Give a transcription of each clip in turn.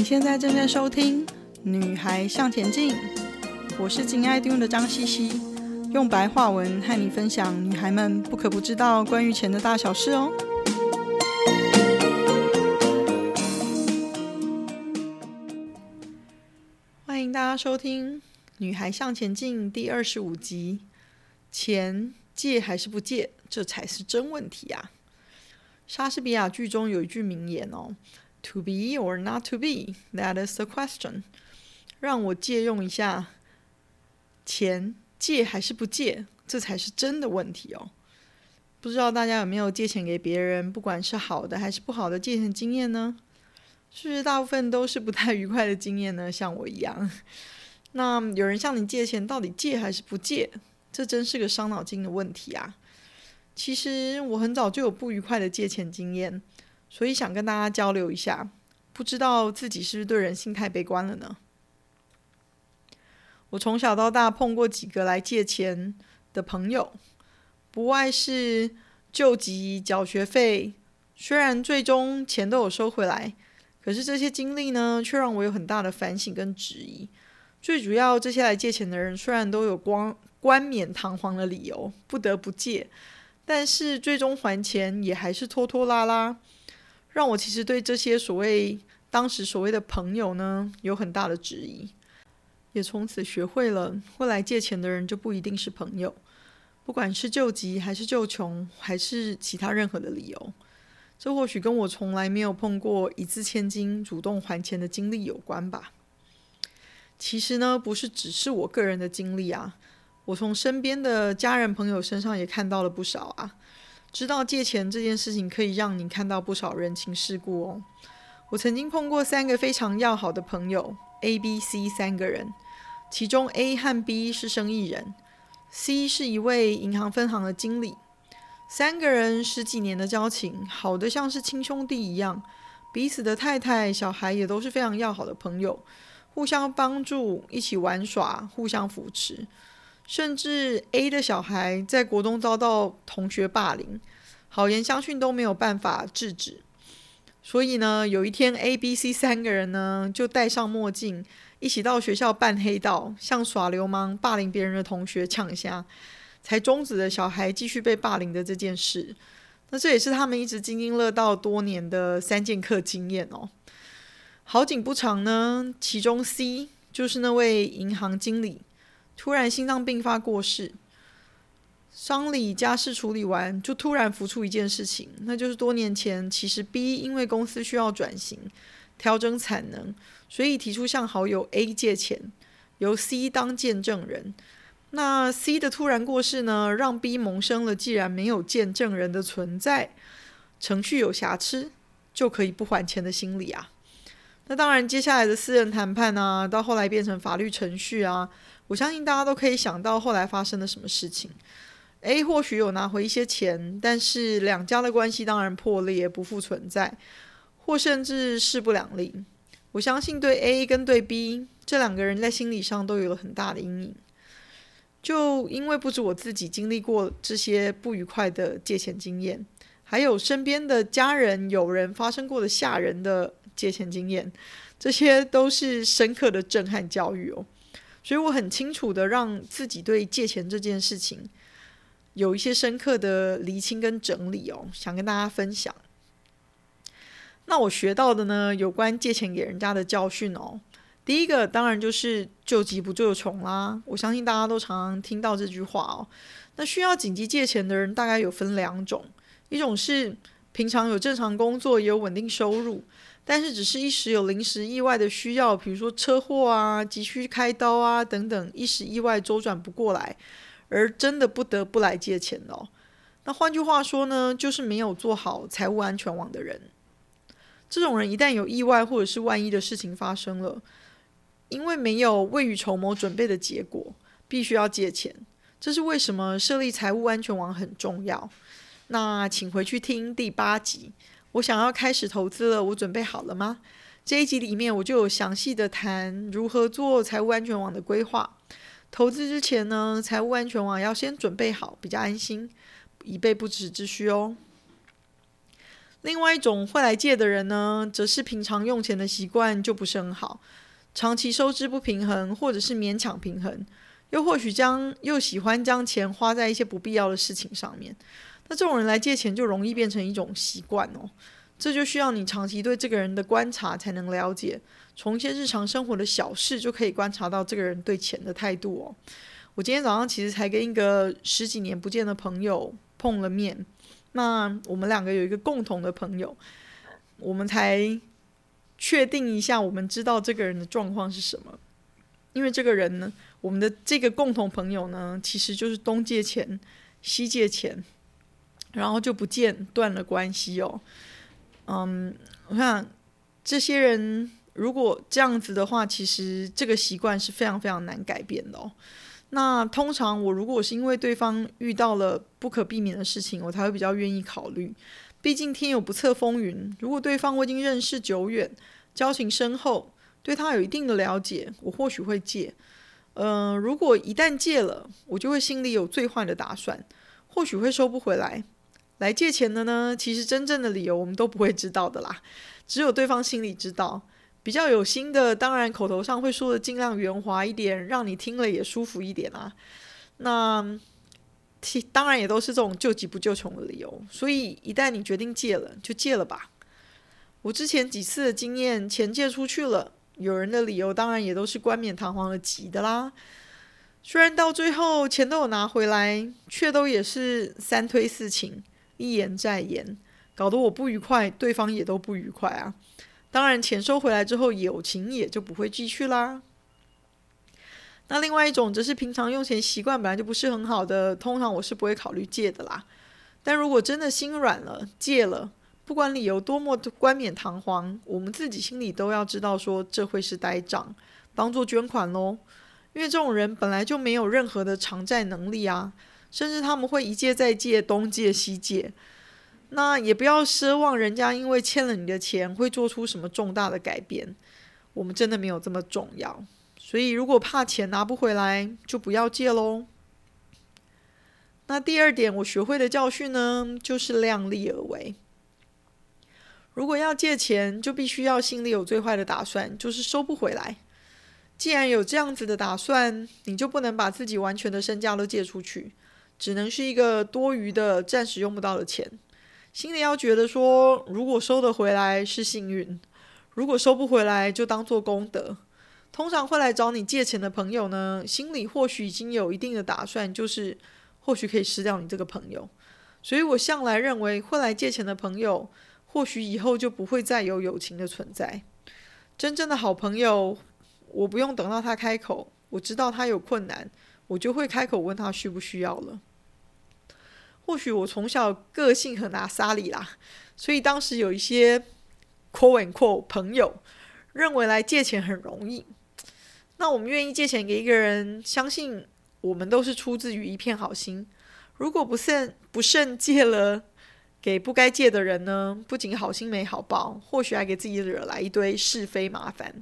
你现在正在收听《女孩向前进》，我是金爱听的张茜茜，用白话文和你分享女孩们不可不知道关于钱的大小事哦。欢迎大家收听《女孩向前进》第二十五集：钱借还是不借，这才是真问题啊！莎士比亚剧中有一句名言哦。To be or not to be, that is the question。让我借用一下钱，借还是不借，这才是真的问题哦。不知道大家有没有借钱给别人，不管是好的还是不好的借钱经验呢？是不是大部分都是不太愉快的经验呢？像我一样。那有人向你借钱，到底借还是不借？这真是个伤脑筋的问题啊。其实我很早就有不愉快的借钱经验。所以想跟大家交流一下，不知道自己是不是对人性太悲观了呢？我从小到大碰过几个来借钱的朋友，不外是救急、缴学费，虽然最终钱都有收回来，可是这些经历呢，却让我有很大的反省跟质疑。最主要，这些来借钱的人虽然都有光冠冕堂皇的理由不得不借，但是最终还钱也还是拖拖拉拉。让我其实对这些所谓当时所谓的朋友呢，有很大的质疑，也从此学会了，未来借钱的人就不一定是朋友，不管是救急还是救穷，还是其他任何的理由，这或许跟我从来没有碰过一字千金主动还钱的经历有关吧。其实呢，不是只是我个人的经历啊，我从身边的家人朋友身上也看到了不少啊。知道借钱这件事情可以让你看到不少人情世故哦。我曾经碰过三个非常要好的朋友，A、B、C 三个人，其中 A 和 B 是生意人，C 是一位银行分行的经理。三个人十几年的交情，好的像是亲兄弟一样，彼此的太太、小孩也都是非常要好的朋友，互相帮助，一起玩耍，互相扶持。甚至 A 的小孩在国中遭到同学霸凌，好言相训都没有办法制止。所以呢，有一天 A、B、C 三个人呢就戴上墨镜，一起到学校扮黑道，像耍流氓霸凌别人的同学抢虾，才终止了小孩继续被霸凌的这件事。那这也是他们一直津津乐道多年的三剑客经验哦。好景不长呢，其中 C 就是那位银行经理。突然心脏病发过世，丧礼家事处理完，就突然浮出一件事情，那就是多年前其实 B 因为公司需要转型、调整产能，所以提出向好友 A 借钱，由 C 当见证人。那 C 的突然过世呢，让 B 萌生了既然没有见证人的存在，程序有瑕疵，就可以不还钱的心理啊。那当然，接下来的私人谈判啊，到后来变成法律程序啊。我相信大家都可以想到后来发生了什么事情。A 或许有拿回一些钱，但是两家的关系当然破裂，不复存在，或甚至势不两立。我相信对 A 跟对 B 这两个人在心理上都有了很大的阴影。就因为不止我自己经历过这些不愉快的借钱经验，还有身边的家人、友人发生过的吓人的借钱经验，这些都是深刻的震撼教育哦。所以我很清楚的让自己对借钱这件事情有一些深刻的厘清跟整理哦，想跟大家分享。那我学到的呢，有关借钱给人家的教训哦。第一个当然就是救急不救穷啦，我相信大家都常常听到这句话哦。那需要紧急借钱的人大概有分两种，一种是平常有正常工作也有稳定收入。但是，只是一时有临时意外的需要，比如说车祸啊、急需开刀啊等等，一时意外周转不过来，而真的不得不来借钱哦。那换句话说呢，就是没有做好财务安全网的人。这种人一旦有意外或者是万一的事情发生了，因为没有未雨绸缪准备的结果，必须要借钱。这是为什么设立财务安全网很重要。那请回去听第八集。我想要开始投资了，我准备好了吗？这一集里面我就有详细的谈如何做财务安全网的规划。投资之前呢，财务安全网要先准备好，比较安心，以备不时之需哦。另外一种会来借的人呢，则是平常用钱的习惯就不是很好，长期收支不平衡，或者是勉强平衡，又或许将又喜欢将钱花在一些不必要的事情上面。那这种人来借钱就容易变成一种习惯哦。这就需要你长期对这个人的观察才能了解，从一些日常生活的小事就可以观察到这个人对钱的态度哦。我今天早上其实才跟一个十几年不见的朋友碰了面。那我们两个有一个共同的朋友，我们才确定一下，我们知道这个人的状况是什么。因为这个人呢，我们的这个共同朋友呢，其实就是东借钱，西借钱，然后就不见，断了关系哦。嗯，我看这些人如果这样子的话，其实这个习惯是非常非常难改变的哦。那通常我如果是因为对方遇到了不可避免的事情，我才会比较愿意考虑。毕竟天有不测风云，如果对方我已经认识久远，交情深厚，对他有一定的了解，我或许会借。嗯、如果一旦借了，我就会心里有最坏的打算，或许会收不回来。来借钱的呢，其实真正的理由我们都不会知道的啦，只有对方心里知道。比较有心的，当然口头上会说的尽量圆滑一点，让你听了也舒服一点啊。那当然也都是这种救急不救穷的理由。所以一旦你决定借了，就借了吧。我之前几次的经验，钱借出去了，有人的理由当然也都是冠冕堂皇的急的啦。虽然到最后钱都有拿回来，却都也是三推四请，一延再延，搞得我不愉快，对方也都不愉快啊。当然，钱收回来之后，友情也就不会继续啦。那另外一种则是平常用钱习惯本来就不是很好的，通常我是不会考虑借的啦。但如果真的心软了，借了，不管理由多么冠冕堂皇，我们自己心里都要知道，说这会是呆账，当做捐款喽。因为这种人本来就没有任何的偿债能力啊，甚至他们会一借再借，东借西借。那也不要奢望人家因为欠了你的钱会做出什么重大的改变，我们真的没有这么重要。所以如果怕钱拿不回来，就不要借喽。那第二点我学会的教训呢，就是量力而为。如果要借钱，就必须要心里有最坏的打算，就是收不回来。既然有这样子的打算，你就不能把自己完全的身家都借出去，只能是一个多余的、暂时用不到的钱。心里要觉得说，如果收得回来是幸运，如果收不回来就当做功德。通常会来找你借钱的朋友呢，心里或许已经有一定的打算，就是或许可以失掉你这个朋友。所以我向来认为，会来借钱的朋友，或许以后就不会再有友情的存在。真正的好朋友，我不用等到他开口，我知道他有困难，我就会开口问他需不需要了。或许我从小个性很拿沙里啦，所以当时有一些 quote and quote 朋友认为来借钱很容易。那我们愿意借钱给一个人，相信我们都是出自于一片好心。如果不慎不慎借了给不该借的人呢，不仅好心没好报，或许还给自己惹来一堆是非麻烦。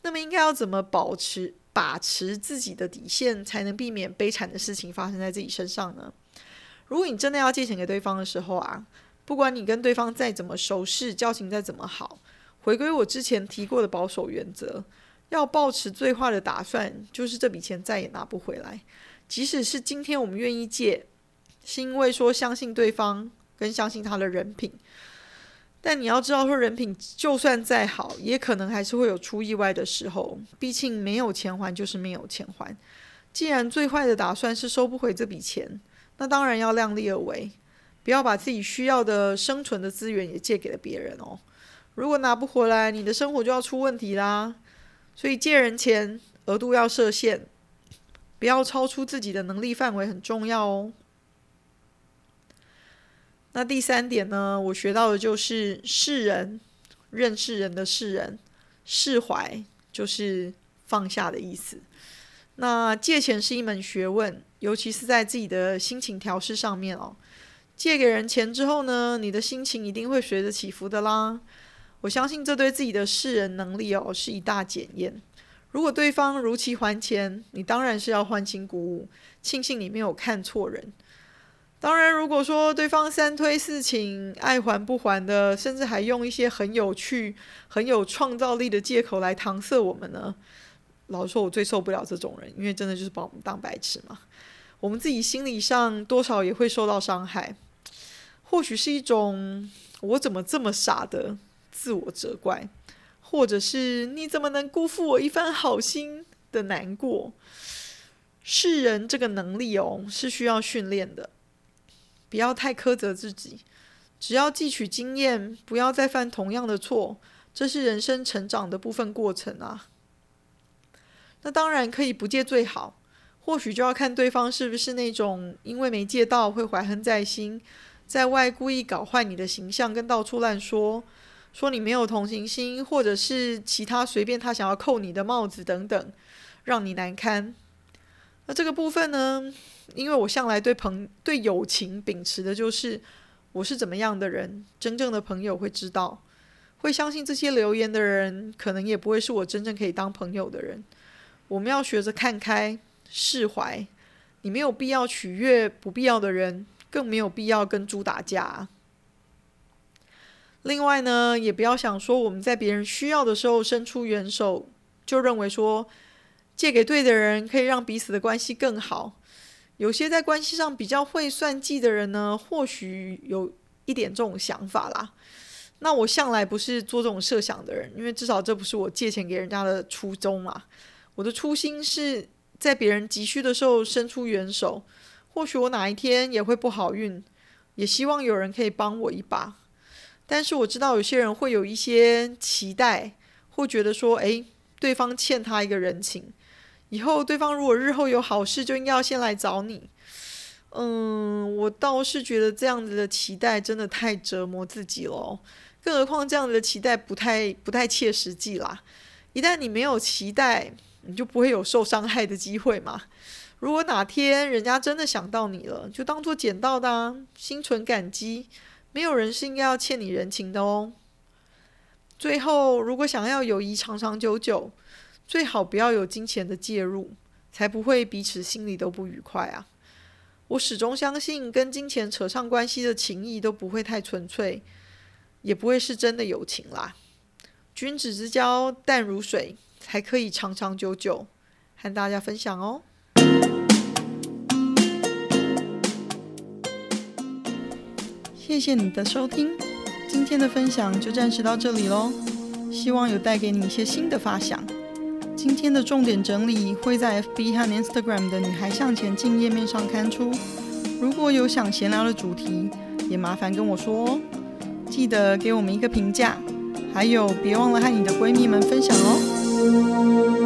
那么应该要怎么保持把持自己的底线，才能避免悲惨的事情发生在自己身上呢？如果你真的要借钱给对方的时候啊，不管你跟对方再怎么熟识，交情再怎么好，回归我之前提过的保守原则，要抱持最坏的打算，就是这笔钱再也拿不回来。即使是今天我们愿意借，是因为说相信对方跟相信他的人品，但你要知道说人品就算再好，也可能还是会有出意外的时候。毕竟没有钱还就是没有钱还。既然最坏的打算是收不回这笔钱。那当然要量力而为，不要把自己需要的生存的资源也借给了别人哦。如果拿不回来，你的生活就要出问题啦。所以借人钱额度要设限，不要超出自己的能力范围很重要哦。那第三点呢，我学到的就是释人，认识人的释人，释怀就是放下的意思。那借钱是一门学问。尤其是在自己的心情调试上面哦，借给人钱之后呢，你的心情一定会随着起伏的啦。我相信这对自己的识人能力哦是一大检验。如果对方如期还钱，你当然是要欢欣鼓舞，庆幸你没有看错人。当然，如果说对方三推四请、爱还不还的，甚至还用一些很有趣、很有创造力的借口来搪塞我们呢？老实说，我最受不了这种人，因为真的就是把我们当白痴嘛。我们自己心理上多少也会受到伤害，或许是一种“我怎么这么傻”的自我责怪，或者是“你怎么能辜负我一番好心”的难过。世人这个能力哦，是需要训练的。不要太苛责自己，只要汲取经验，不要再犯同样的错，这是人生成长的部分过程啊。那当然可以不借最好，或许就要看对方是不是那种因为没借到会怀恨在心，在外故意搞坏你的形象，跟到处乱说，说你没有同情心，或者是其他随便他想要扣你的帽子等等，让你难堪。那这个部分呢？因为我向来对朋对友情秉持的就是我是怎么样的人，真正的朋友会知道，会相信这些留言的人，可能也不会是我真正可以当朋友的人。我们要学着看开、释怀。你没有必要取悦不必要的人，更没有必要跟猪打架。另外呢，也不要想说我们在别人需要的时候伸出援手，就认为说。借给对的人，可以让彼此的关系更好。有些在关系上比较会算计的人呢，或许有一点这种想法啦。那我向来不是做这种设想的人，因为至少这不是我借钱给人家的初衷嘛。我的初心是在别人急需的时候伸出援手。或许我哪一天也会不好运，也希望有人可以帮我一把。但是我知道有些人会有一些期待，会觉得说，诶，对方欠他一个人情。以后对方如果日后有好事，就应该要先来找你。嗯，我倒是觉得这样子的期待真的太折磨自己了。更何况这样子的期待不太不太切实际啦。一旦你没有期待，你就不会有受伤害的机会嘛。如果哪天人家真的想到你了，就当做捡到的啊，心存感激。没有人是应该要欠你人情的哦。最后，如果想要友谊长长久久，最好不要有金钱的介入，才不会彼此心里都不愉快啊！我始终相信，跟金钱扯上关系的情谊都不会太纯粹，也不会是真的友情啦。君子之交淡如水，才可以长长久久，和大家分享哦。谢谢你的收听，今天的分享就暂时到这里喽，希望有带给你一些新的发想。今天的重点整理会在 FB 和 Instagram 的“女孩向前进”页面上刊出。如果有想闲聊的主题，也麻烦跟我说哦。记得给我们一个评价，还有别忘了和你的闺蜜们分享哦。Deus.